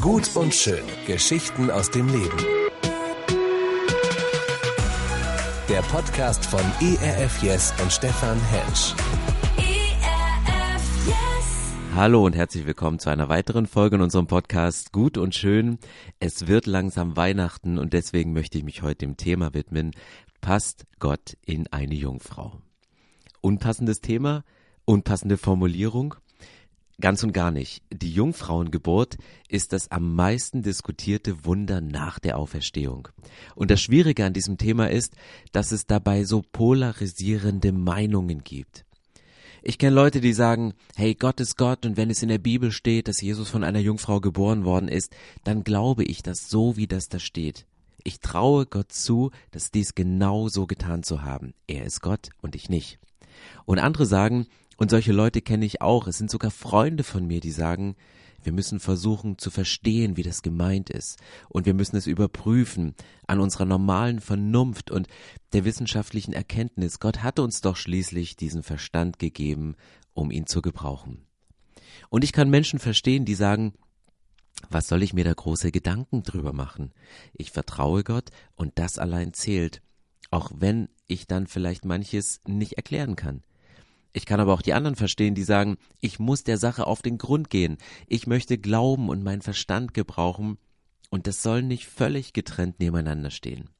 Gut und schön. Geschichten aus dem Leben. Der Podcast von ERF Yes und Stefan Hensch. ERF Yes. Hallo und herzlich willkommen zu einer weiteren Folge in unserem Podcast Gut und Schön. Es wird langsam Weihnachten und deswegen möchte ich mich heute dem Thema widmen. Passt Gott in eine Jungfrau? Unpassendes Thema, unpassende Formulierung. Ganz und gar nicht. Die Jungfrauengeburt ist das am meisten diskutierte Wunder nach der Auferstehung. Und das Schwierige an diesem Thema ist, dass es dabei so polarisierende Meinungen gibt. Ich kenne Leute, die sagen, hey, Gott ist Gott und wenn es in der Bibel steht, dass Jesus von einer Jungfrau geboren worden ist, dann glaube ich das so, wie das da steht. Ich traue Gott zu, dass dies genau so getan zu haben. Er ist Gott und ich nicht. Und andere sagen, und solche Leute kenne ich auch. Es sind sogar Freunde von mir, die sagen, wir müssen versuchen zu verstehen, wie das gemeint ist. Und wir müssen es überprüfen an unserer normalen Vernunft und der wissenschaftlichen Erkenntnis. Gott hatte uns doch schließlich diesen Verstand gegeben, um ihn zu gebrauchen. Und ich kann Menschen verstehen, die sagen, was soll ich mir da große Gedanken drüber machen? Ich vertraue Gott und das allein zählt, auch wenn ich dann vielleicht manches nicht erklären kann. Ich kann aber auch die anderen verstehen, die sagen, ich muss der Sache auf den Grund gehen. Ich möchte glauben und meinen Verstand gebrauchen. Und das soll nicht völlig getrennt nebeneinander stehen.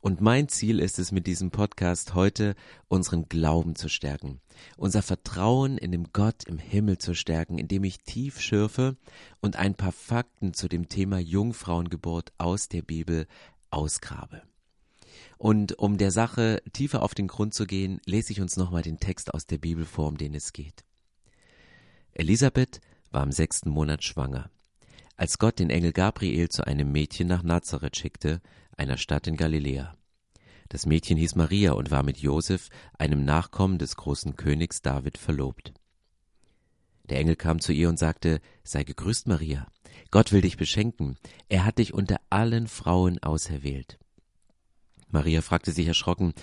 Und mein Ziel ist es mit diesem Podcast heute, unseren Glauben zu stärken, unser Vertrauen in dem Gott im Himmel zu stärken, indem ich tief schürfe und ein paar Fakten zu dem Thema Jungfrauengeburt aus der Bibel ausgrabe. Und um der Sache tiefer auf den Grund zu gehen, lese ich uns nochmal den Text aus der Bibel vor, um den es geht. Elisabeth war im sechsten Monat schwanger. Als Gott den Engel Gabriel zu einem Mädchen nach Nazareth schickte, einer Stadt in Galiläa. Das Mädchen hieß Maria und war mit Josef, einem Nachkommen des großen Königs David, verlobt. Der Engel kam zu ihr und sagte, Sei gegrüßt, Maria. Gott will dich beschenken. Er hat dich unter allen Frauen auserwählt. Maria fragte sich erschrocken,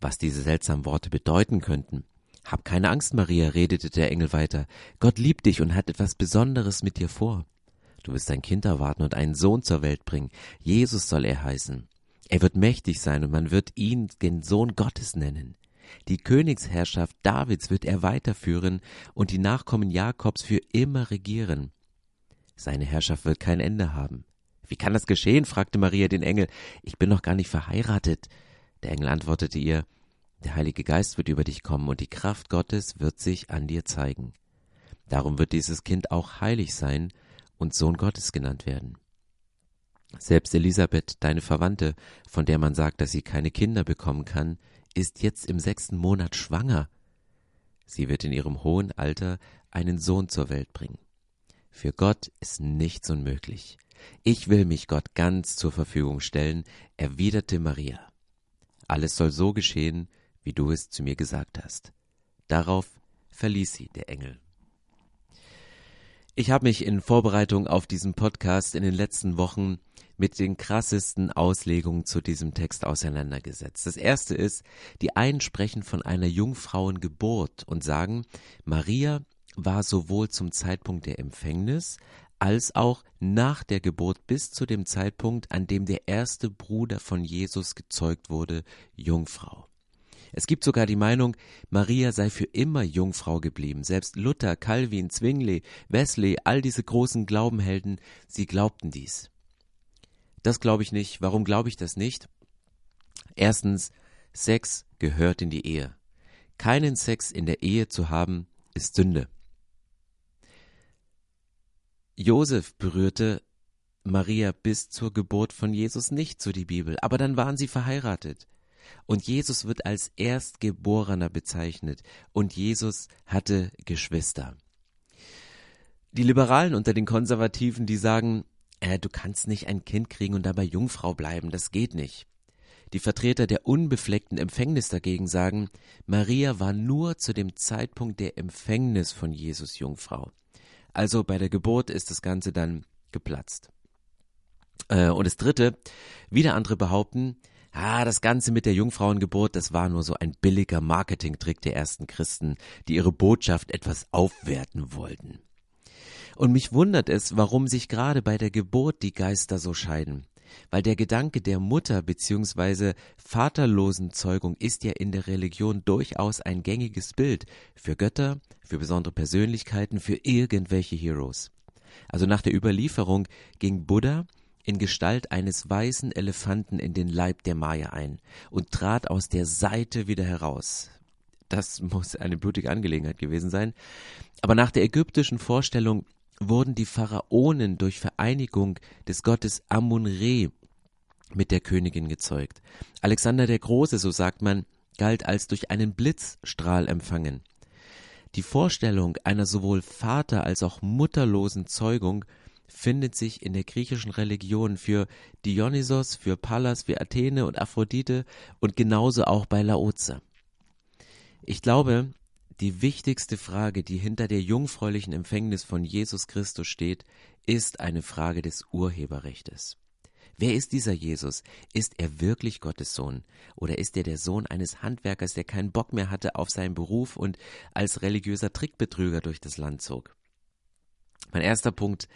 was diese seltsamen Worte bedeuten könnten. Hab keine Angst, Maria, redete der Engel weiter. Gott liebt dich und hat etwas Besonderes mit dir vor. Du wirst ein Kind erwarten und einen Sohn zur Welt bringen. Jesus soll er heißen. Er wird mächtig sein und man wird ihn den Sohn Gottes nennen. Die Königsherrschaft Davids wird er weiterführen und die Nachkommen Jakobs für immer regieren. Seine Herrschaft wird kein Ende haben. Wie kann das geschehen? fragte Maria den Engel. Ich bin noch gar nicht verheiratet. Der Engel antwortete ihr, der Heilige Geist wird über dich kommen und die Kraft Gottes wird sich an dir zeigen. Darum wird dieses Kind auch heilig sein und Sohn Gottes genannt werden. Selbst Elisabeth, deine Verwandte, von der man sagt, dass sie keine Kinder bekommen kann, ist jetzt im sechsten Monat schwanger. Sie wird in ihrem hohen Alter einen Sohn zur Welt bringen. Für Gott ist nichts unmöglich. Ich will mich Gott ganz zur Verfügung stellen, erwiderte Maria. Alles soll so geschehen, wie du es zu mir gesagt hast. Darauf verließ sie der Engel. Ich habe mich in Vorbereitung auf diesen Podcast in den letzten Wochen mit den krassesten Auslegungen zu diesem Text auseinandergesetzt. Das erste ist, die einen sprechen von einer Jungfrauengeburt und sagen, Maria war sowohl zum Zeitpunkt der Empfängnis als auch nach der Geburt bis zu dem Zeitpunkt, an dem der erste Bruder von Jesus gezeugt wurde, Jungfrau. Es gibt sogar die Meinung, Maria sei für immer Jungfrau geblieben. Selbst Luther, Calvin, Zwingli, Wesley, all diese großen Glaubenhelden, sie glaubten dies. Das glaube ich nicht. Warum glaube ich das nicht? Erstens, Sex gehört in die Ehe. Keinen Sex in der Ehe zu haben, ist Sünde. Josef berührte Maria bis zur Geburt von Jesus nicht, so die Bibel, aber dann waren sie verheiratet. Und Jesus wird als Erstgeborener bezeichnet und Jesus hatte Geschwister. Die Liberalen unter den Konservativen, die sagen, äh, du kannst nicht ein Kind kriegen und dabei Jungfrau bleiben, das geht nicht. Die Vertreter der unbefleckten Empfängnis dagegen sagen, Maria war nur zu dem Zeitpunkt der Empfängnis von Jesus Jungfrau. Also bei der Geburt ist das Ganze dann geplatzt. Äh, und das Dritte, wieder andere behaupten, ah, das Ganze mit der Jungfrauengeburt, das war nur so ein billiger Marketingtrick der ersten Christen, die ihre Botschaft etwas aufwerten wollten. Und mich wundert es, warum sich gerade bei der Geburt die Geister so scheiden. Weil der Gedanke der Mutter bzw. vaterlosen Zeugung ist ja in der Religion durchaus ein gängiges Bild für Götter, für besondere Persönlichkeiten, für irgendwelche Heroes. Also nach der Überlieferung ging Buddha in Gestalt eines weißen Elefanten in den Leib der Maya ein und trat aus der Seite wieder heraus. Das muss eine blutige Angelegenheit gewesen sein. Aber nach der ägyptischen Vorstellung wurden die Pharaonen durch Vereinigung des Gottes Amun-Re mit der Königin gezeugt. Alexander der Große, so sagt man, galt als durch einen Blitzstrahl empfangen. Die Vorstellung einer sowohl Vater als auch mutterlosen Zeugung findet sich in der griechischen Religion für Dionysos, für Pallas, für Athene und Aphrodite und genauso auch bei Laoze. Ich glaube, die wichtigste Frage, die hinter der jungfräulichen Empfängnis von Jesus Christus steht, ist eine Frage des Urheberrechtes. Wer ist dieser Jesus? Ist er wirklich Gottes Sohn? Oder ist er der Sohn eines Handwerkers, der keinen Bock mehr hatte auf seinen Beruf und als religiöser Trickbetrüger durch das Land zog? Mein erster Punkt,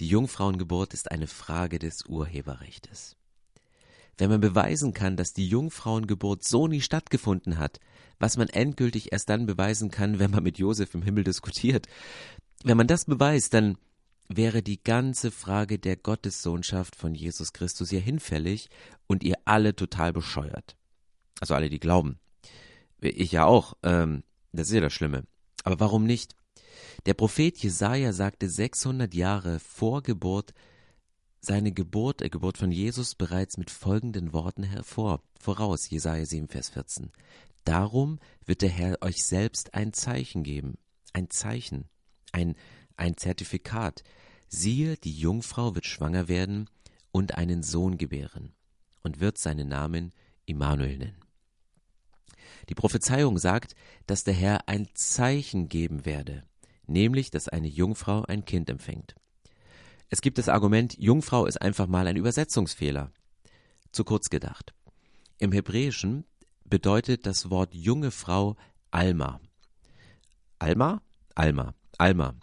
die Jungfrauengeburt ist eine Frage des Urheberrechtes. Wenn man beweisen kann, dass die Jungfrauengeburt so nie stattgefunden hat, was man endgültig erst dann beweisen kann, wenn man mit Josef im Himmel diskutiert, wenn man das beweist, dann wäre die ganze Frage der Gottessohnschaft von Jesus Christus ja hinfällig und ihr alle total bescheuert. Also alle, die glauben. Ich ja auch. Ähm, das ist ja das Schlimme. Aber warum nicht? Der Prophet Jesaja sagte 600 Jahre vor Geburt seine Geburt, der Geburt von Jesus bereits mit folgenden Worten hervor, voraus, Jesaja 7, Vers 14. Darum wird der Herr euch selbst ein Zeichen geben. Ein Zeichen. Ein, ein Zertifikat. Siehe, die Jungfrau wird schwanger werden und einen Sohn gebären und wird seinen Namen Immanuel nennen. Die Prophezeiung sagt, dass der Herr ein Zeichen geben werde, nämlich, dass eine Jungfrau ein Kind empfängt. Es gibt das Argument, Jungfrau ist einfach mal ein Übersetzungsfehler. Zu kurz gedacht. Im Hebräischen bedeutet das Wort junge Frau Alma. Alma? Alma. Alma.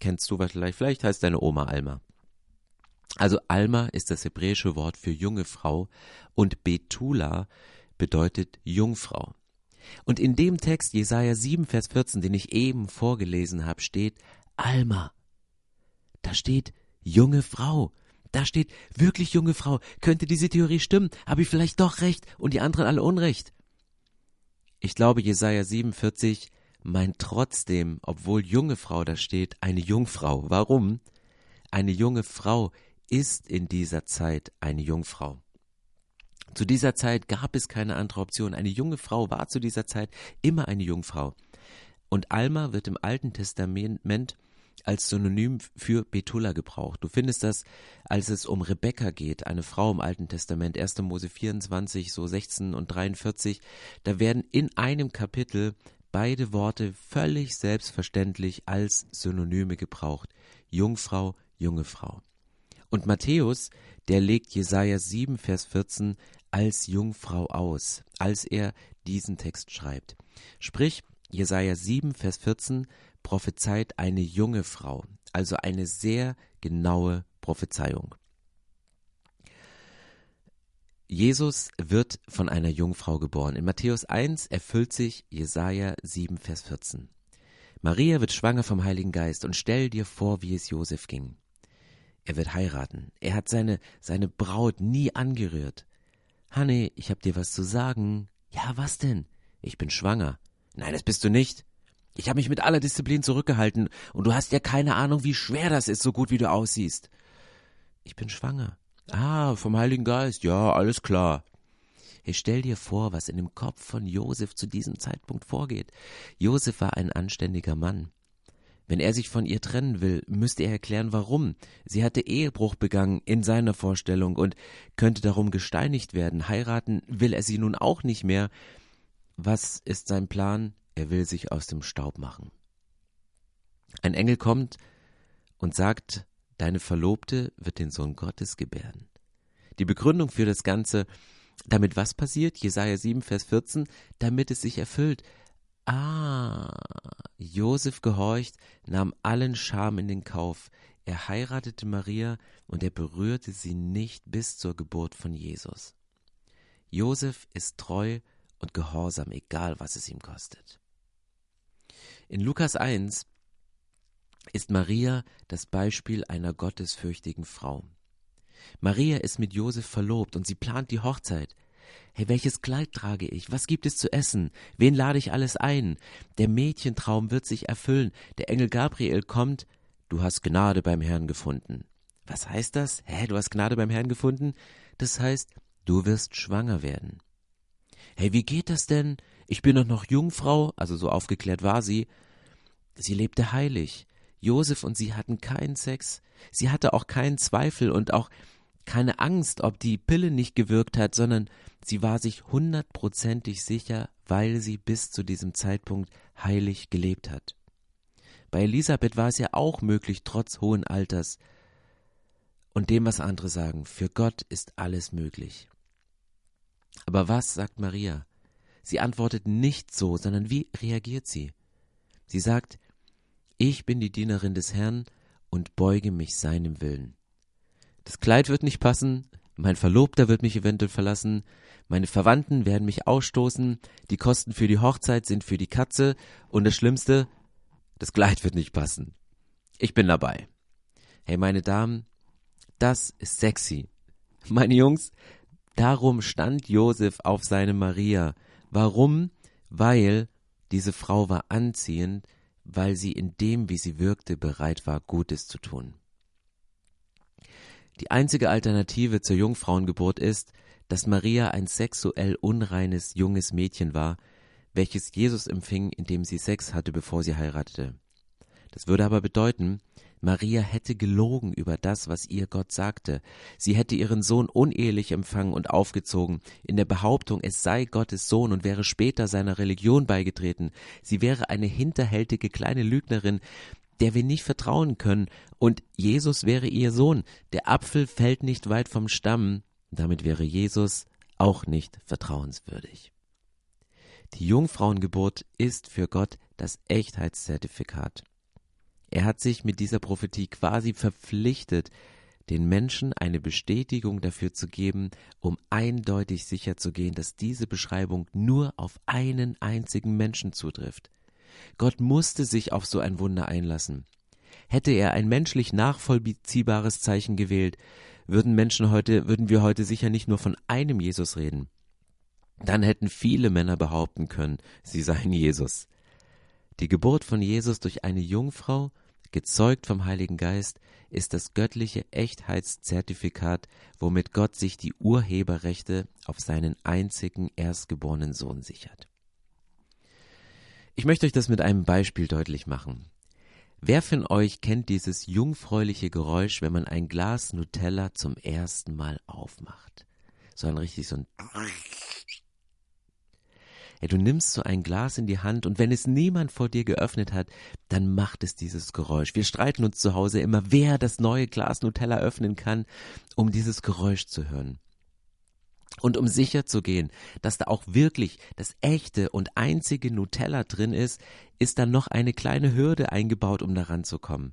Kennst du vielleicht? Vielleicht heißt deine Oma Alma. Also Alma ist das hebräische Wort für junge Frau und Betula bedeutet Jungfrau. Und in dem Text Jesaja 7, Vers 14, den ich eben vorgelesen habe, steht Alma. Da steht junge Frau. Da steht wirklich junge Frau. Könnte diese Theorie stimmen? Habe ich vielleicht doch recht und die anderen alle Unrecht? Ich glaube, Jesaja 47 meint trotzdem, obwohl junge Frau da steht, eine Jungfrau. Warum? Eine junge Frau ist in dieser Zeit eine Jungfrau. Zu dieser Zeit gab es keine andere Option. Eine junge Frau war zu dieser Zeit immer eine Jungfrau. Und Alma wird im Alten Testament als Synonym für Betula gebraucht. Du findest das, als es um Rebekka geht, eine Frau im Alten Testament, 1. Mose 24, so 16 und 43. Da werden in einem Kapitel beide Worte völlig selbstverständlich als Synonyme gebraucht. Jungfrau, junge Frau. Und Matthäus, der legt Jesaja 7, Vers 14 als Jungfrau aus, als er diesen Text schreibt. Sprich, Jesaja 7, Vers 14 prophezeit eine junge Frau, also eine sehr genaue Prophezeiung. Jesus wird von einer Jungfrau geboren. In Matthäus 1 erfüllt sich Jesaja 7, Vers 14. Maria wird schwanger vom Heiligen Geist und stell dir vor, wie es Josef ging. Er wird heiraten. Er hat seine, seine Braut nie angerührt. Hanne, ich hab dir was zu sagen. Ja, was denn? Ich bin schwanger. Nein, das bist du nicht. Ich habe mich mit aller Disziplin zurückgehalten und du hast ja keine Ahnung, wie schwer das ist, so gut wie du aussiehst. Ich bin schwanger. Ah, vom Heiligen Geist. Ja, alles klar. Hey, stell dir vor, was in dem Kopf von Josef zu diesem Zeitpunkt vorgeht. Josef war ein anständiger Mann. Wenn er sich von ihr trennen will, müsste er erklären, warum. Sie hatte Ehebruch begangen in seiner Vorstellung und könnte darum gesteinigt werden. Heiraten will er sie nun auch nicht mehr. Was ist sein Plan? Er will sich aus dem Staub machen. Ein Engel kommt und sagt, deine Verlobte wird den Sohn Gottes gebären. Die Begründung für das Ganze, damit was passiert? Jesaja 7, Vers 14, damit es sich erfüllt. Ah, Josef gehorcht, nahm allen Scham in den Kauf. Er heiratete Maria und er berührte sie nicht bis zur Geburt von Jesus. Josef ist treu und gehorsam, egal was es ihm kostet. In Lukas 1 ist Maria das Beispiel einer gottesfürchtigen Frau. Maria ist mit Josef verlobt und sie plant die Hochzeit. Hey, welches Kleid trage ich? Was gibt es zu essen? Wen lade ich alles ein? Der Mädchentraum wird sich erfüllen. Der Engel Gabriel kommt. Du hast Gnade beim Herrn gefunden. Was heißt das? Hä, du hast Gnade beim Herrn gefunden? Das heißt, du wirst schwanger werden. Hey, wie geht das denn? Ich bin doch noch Jungfrau, also so aufgeklärt war sie. Sie lebte heilig. Josef und sie hatten keinen Sex. Sie hatte auch keinen Zweifel und auch keine Angst, ob die Pille nicht gewirkt hat, sondern sie war sich hundertprozentig sicher, weil sie bis zu diesem Zeitpunkt heilig gelebt hat. Bei Elisabeth war es ja auch möglich, trotz hohen Alters. Und dem, was andere sagen, für Gott ist alles möglich. Aber was sagt Maria? Sie antwortet nicht so, sondern wie reagiert sie? Sie sagt, ich bin die Dienerin des Herrn und beuge mich seinem Willen. Das Kleid wird nicht passen, mein Verlobter wird mich eventuell verlassen, meine Verwandten werden mich ausstoßen, die Kosten für die Hochzeit sind für die Katze und das Schlimmste, das Kleid wird nicht passen. Ich bin dabei. Hey, meine Damen, das ist sexy. Meine Jungs, darum stand Josef auf seine Maria. Warum? Weil diese Frau war anziehend, weil sie in dem, wie sie wirkte, bereit war, Gutes zu tun. Die einzige Alternative zur Jungfrauengeburt ist, dass Maria ein sexuell unreines junges Mädchen war, welches Jesus empfing, indem sie Sex hatte, bevor sie heiratete. Das würde aber bedeuten, Maria hätte gelogen über das, was ihr Gott sagte. Sie hätte ihren Sohn unehelich empfangen und aufgezogen, in der Behauptung, es sei Gottes Sohn und wäre später seiner Religion beigetreten. Sie wäre eine hinterhältige kleine Lügnerin, der wir nicht vertrauen können, und Jesus wäre ihr Sohn. Der Apfel fällt nicht weit vom Stamm, damit wäre Jesus auch nicht vertrauenswürdig. Die Jungfrauengeburt ist für Gott das Echtheitszertifikat. Er hat sich mit dieser Prophetie quasi verpflichtet, den Menschen eine Bestätigung dafür zu geben, um eindeutig sicherzugehen, dass diese Beschreibung nur auf einen einzigen Menschen zutrifft. Gott musste sich auf so ein Wunder einlassen. Hätte er ein menschlich nachvollziehbares Zeichen gewählt, würden Menschen heute, würden wir heute sicher nicht nur von einem Jesus reden. Dann hätten viele Männer behaupten können, sie seien Jesus. Die Geburt von Jesus durch eine Jungfrau, gezeugt vom Heiligen Geist, ist das göttliche Echtheitszertifikat, womit Gott sich die Urheberrechte auf seinen einzigen erstgeborenen Sohn sichert. Ich möchte euch das mit einem Beispiel deutlich machen. Wer von euch kennt dieses jungfräuliche Geräusch, wenn man ein Glas Nutella zum ersten Mal aufmacht? So ein richtig so ein ja, du nimmst so ein Glas in die Hand und wenn es niemand vor dir geöffnet hat, dann macht es dieses Geräusch. Wir streiten uns zu Hause immer, wer das neue Glas Nutella öffnen kann, um dieses Geräusch zu hören. Und um sicher zu gehen, dass da auch wirklich das echte und einzige Nutella drin ist, ist dann noch eine kleine Hürde eingebaut, um daran zu kommen.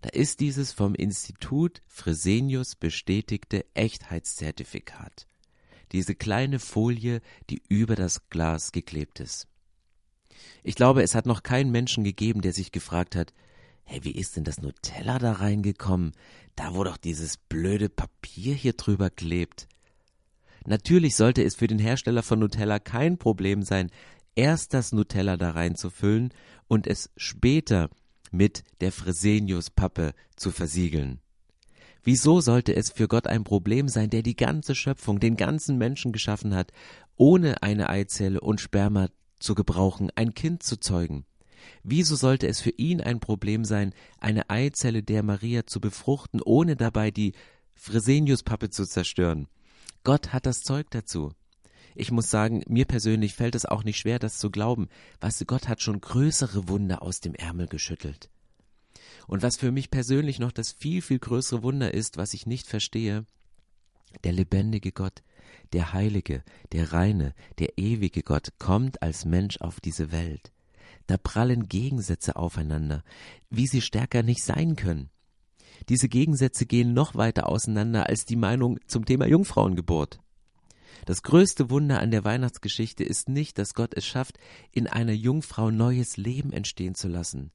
Da ist dieses vom Institut Fresenius bestätigte Echtheitszertifikat diese kleine Folie, die über das Glas geklebt ist. Ich glaube, es hat noch keinen Menschen gegeben, der sich gefragt hat, hey, wie ist denn das Nutella da reingekommen? Da wo doch dieses blöde Papier hier drüber klebt. Natürlich sollte es für den Hersteller von Nutella kein Problem sein, erst das Nutella da reinzufüllen und es später mit der Fresenius-Pappe zu versiegeln. Wieso sollte es für Gott ein Problem sein, der die ganze Schöpfung, den ganzen Menschen geschaffen hat, ohne eine Eizelle und Sperma zu gebrauchen, ein Kind zu zeugen? Wieso sollte es für ihn ein Problem sein, eine Eizelle der Maria zu befruchten, ohne dabei die Freseniuspappe zu zerstören? Gott hat das Zeug dazu. Ich muss sagen, mir persönlich fällt es auch nicht schwer, das zu glauben. Du, Gott hat schon größere Wunder aus dem Ärmel geschüttelt. Und was für mich persönlich noch das viel, viel größere Wunder ist, was ich nicht verstehe, der lebendige Gott, der heilige, der reine, der ewige Gott kommt als Mensch auf diese Welt. Da prallen Gegensätze aufeinander, wie sie stärker nicht sein können. Diese Gegensätze gehen noch weiter auseinander als die Meinung zum Thema Jungfrauengeburt. Das größte Wunder an der Weihnachtsgeschichte ist nicht, dass Gott es schafft, in einer Jungfrau neues Leben entstehen zu lassen.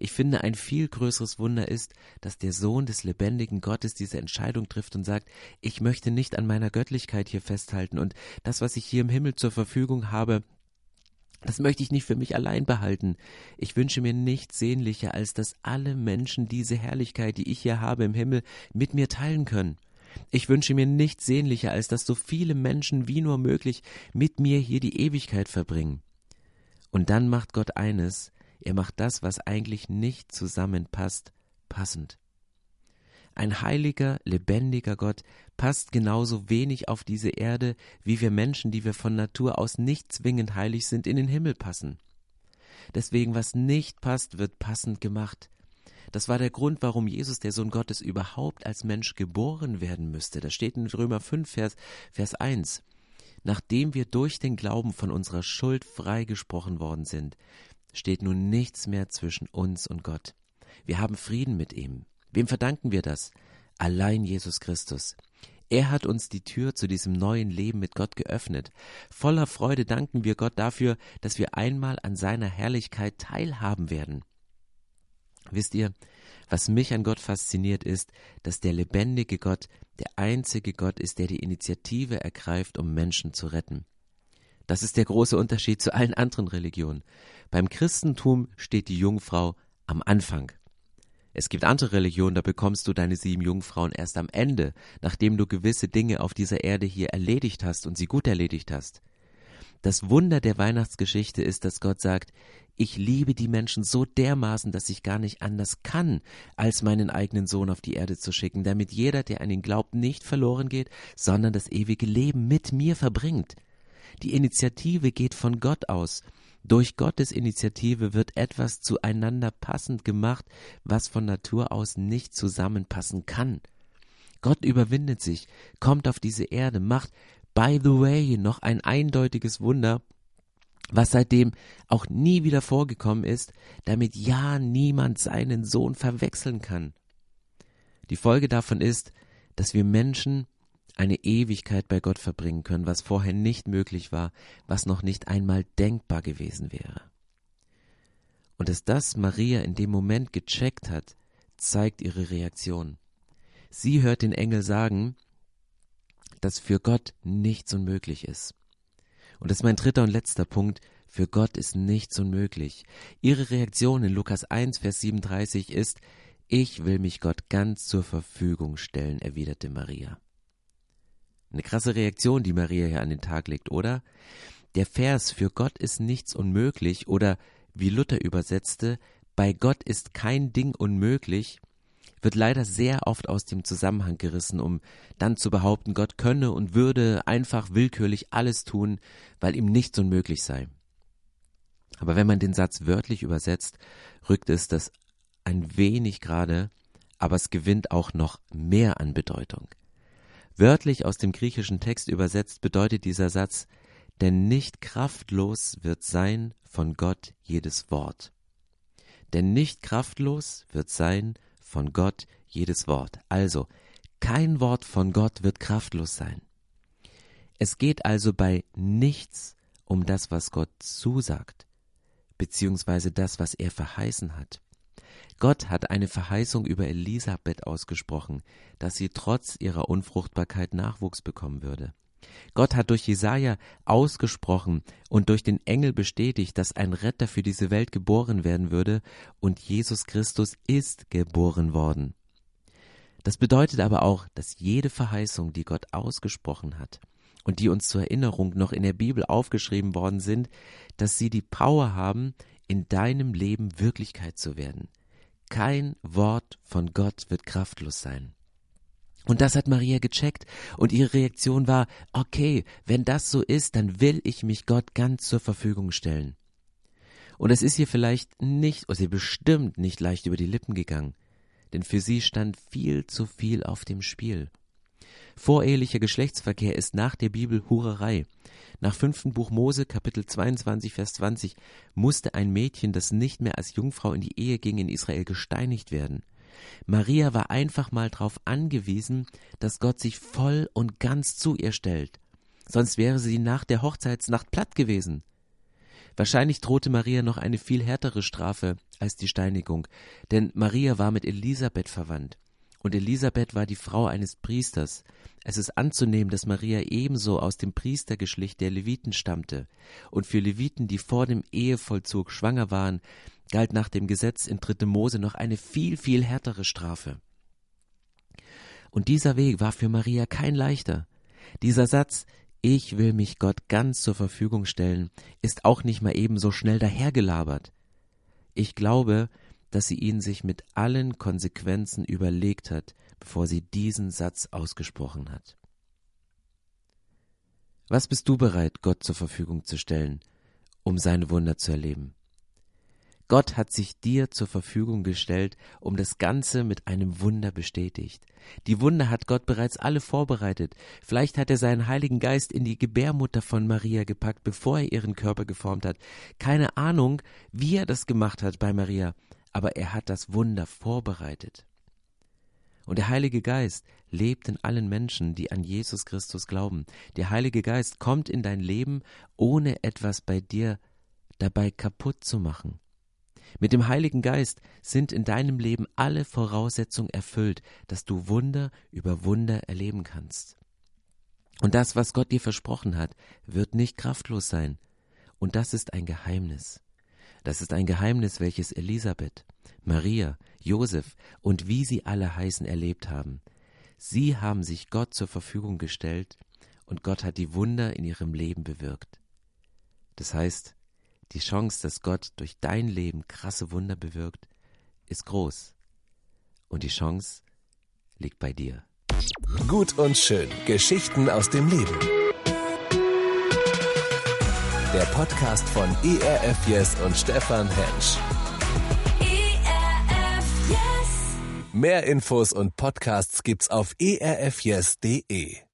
Ich finde, ein viel größeres Wunder ist, dass der Sohn des lebendigen Gottes diese Entscheidung trifft und sagt, ich möchte nicht an meiner Göttlichkeit hier festhalten und das, was ich hier im Himmel zur Verfügung habe, das möchte ich nicht für mich allein behalten. Ich wünsche mir nichts sehnlicher, als dass alle Menschen diese Herrlichkeit, die ich hier habe im Himmel, mit mir teilen können. Ich wünsche mir nichts sehnlicher, als dass so viele Menschen wie nur möglich mit mir hier die Ewigkeit verbringen. Und dann macht Gott eines, er macht das, was eigentlich nicht zusammenpasst, passend. Ein heiliger, lebendiger Gott passt genauso wenig auf diese Erde, wie wir Menschen, die wir von Natur aus nicht zwingend heilig sind, in den Himmel passen. Deswegen, was nicht passt, wird passend gemacht. Das war der Grund, warum Jesus, der Sohn Gottes, überhaupt als Mensch geboren werden müsste. Das steht in Römer 5, Vers, Vers 1. Nachdem wir durch den Glauben von unserer Schuld freigesprochen worden sind, steht nun nichts mehr zwischen uns und Gott. Wir haben Frieden mit ihm. Wem verdanken wir das? Allein Jesus Christus. Er hat uns die Tür zu diesem neuen Leben mit Gott geöffnet. Voller Freude danken wir Gott dafür, dass wir einmal an seiner Herrlichkeit teilhaben werden. Wisst ihr, was mich an Gott fasziniert ist, dass der lebendige Gott der einzige Gott ist, der die Initiative ergreift, um Menschen zu retten. Das ist der große Unterschied zu allen anderen Religionen. Beim Christentum steht die Jungfrau am Anfang. Es gibt andere Religionen, da bekommst du deine sieben Jungfrauen erst am Ende, nachdem du gewisse Dinge auf dieser Erde hier erledigt hast und sie gut erledigt hast. Das Wunder der Weihnachtsgeschichte ist, dass Gott sagt, ich liebe die Menschen so dermaßen, dass ich gar nicht anders kann, als meinen eigenen Sohn auf die Erde zu schicken, damit jeder, der an ihn glaubt, nicht verloren geht, sondern das ewige Leben mit mir verbringt. Die Initiative geht von Gott aus. Durch Gottes Initiative wird etwas zueinander passend gemacht, was von Natur aus nicht zusammenpassen kann. Gott überwindet sich, kommt auf diese Erde, macht, by the way, noch ein eindeutiges Wunder, was seitdem auch nie wieder vorgekommen ist, damit ja niemand seinen Sohn verwechseln kann. Die Folge davon ist, dass wir Menschen eine Ewigkeit bei Gott verbringen können, was vorher nicht möglich war, was noch nicht einmal denkbar gewesen wäre. Und dass das Maria in dem Moment gecheckt hat, zeigt ihre Reaktion. Sie hört den Engel sagen, dass für Gott nichts unmöglich ist. Und das ist mein dritter und letzter Punkt. Für Gott ist nichts unmöglich. Ihre Reaktion in Lukas 1, Vers 37 ist, ich will mich Gott ganz zur Verfügung stellen, erwiderte Maria. Eine krasse Reaktion, die Maria hier an den Tag legt, oder? Der Vers für Gott ist nichts unmöglich oder wie Luther übersetzte, bei Gott ist kein Ding unmöglich, wird leider sehr oft aus dem Zusammenhang gerissen, um dann zu behaupten, Gott könne und würde einfach willkürlich alles tun, weil ihm nichts unmöglich sei. Aber wenn man den Satz wörtlich übersetzt, rückt es das ein wenig gerade, aber es gewinnt auch noch mehr an Bedeutung. Wörtlich aus dem griechischen Text übersetzt bedeutet dieser Satz, denn nicht kraftlos wird sein von Gott jedes Wort. Denn nicht kraftlos wird sein von Gott jedes Wort. Also, kein Wort von Gott wird kraftlos sein. Es geht also bei nichts um das, was Gott zusagt, beziehungsweise das, was er verheißen hat. Gott hat eine Verheißung über Elisabeth ausgesprochen, dass sie trotz ihrer Unfruchtbarkeit Nachwuchs bekommen würde. Gott hat durch Jesaja ausgesprochen und durch den Engel bestätigt, dass ein Retter für diese Welt geboren werden würde, und Jesus Christus ist geboren worden. Das bedeutet aber auch, dass jede Verheißung, die Gott ausgesprochen hat und die uns zur Erinnerung noch in der Bibel aufgeschrieben worden sind, dass sie die Power haben, in deinem Leben Wirklichkeit zu werden. Kein Wort von Gott wird kraftlos sein. Und das hat Maria gecheckt und ihre Reaktion war, okay, wenn das so ist, dann will ich mich Gott ganz zur Verfügung stellen. Und es ist ihr vielleicht nicht, oder sie bestimmt nicht leicht über die Lippen gegangen, denn für sie stand viel zu viel auf dem Spiel. Vorehelicher Geschlechtsverkehr ist nach der Bibel Hurerei. Nach fünften Buch Mose, Kapitel 22, Vers 20, musste ein Mädchen, das nicht mehr als Jungfrau in die Ehe ging, in Israel gesteinigt werden. Maria war einfach mal darauf angewiesen, dass Gott sich voll und ganz zu ihr stellt. Sonst wäre sie nach der Hochzeitsnacht platt gewesen. Wahrscheinlich drohte Maria noch eine viel härtere Strafe als die Steinigung, denn Maria war mit Elisabeth verwandt. Und Elisabeth war die Frau eines Priesters. Es ist anzunehmen, dass Maria ebenso aus dem Priestergeschlecht der Leviten stammte. Und für Leviten, die vor dem Ehevollzug schwanger waren, galt nach dem Gesetz in 3. Mose noch eine viel, viel härtere Strafe. Und dieser Weg war für Maria kein leichter. Dieser Satz, ich will mich Gott ganz zur Verfügung stellen, ist auch nicht mal eben so schnell dahergelabert. Ich glaube, dass sie ihn sich mit allen Konsequenzen überlegt hat, bevor sie diesen Satz ausgesprochen hat. Was bist du bereit, Gott zur Verfügung zu stellen, um seine Wunder zu erleben? Gott hat sich dir zur Verfügung gestellt, um das Ganze mit einem Wunder bestätigt. Die Wunder hat Gott bereits alle vorbereitet. Vielleicht hat er seinen Heiligen Geist in die Gebärmutter von Maria gepackt, bevor er ihren Körper geformt hat. Keine Ahnung, wie er das gemacht hat bei Maria, aber er hat das Wunder vorbereitet. Und der Heilige Geist lebt in allen Menschen, die an Jesus Christus glauben. Der Heilige Geist kommt in dein Leben, ohne etwas bei dir dabei kaputt zu machen. Mit dem Heiligen Geist sind in deinem Leben alle Voraussetzungen erfüllt, dass du Wunder über Wunder erleben kannst. Und das, was Gott dir versprochen hat, wird nicht kraftlos sein. Und das ist ein Geheimnis. Das ist ein Geheimnis, welches Elisabeth, Maria, Josef und wie sie alle heißen erlebt haben. Sie haben sich Gott zur Verfügung gestellt und Gott hat die Wunder in ihrem Leben bewirkt. Das heißt, die Chance, dass Gott durch dein Leben krasse Wunder bewirkt, ist groß. Und die Chance liegt bei dir. Gut und schön. Geschichten aus dem Leben. Der Podcast von ERF Yes und Stefan Hensch. ERF Yes. Mehr Infos und Podcasts gibt's auf erfyes.de.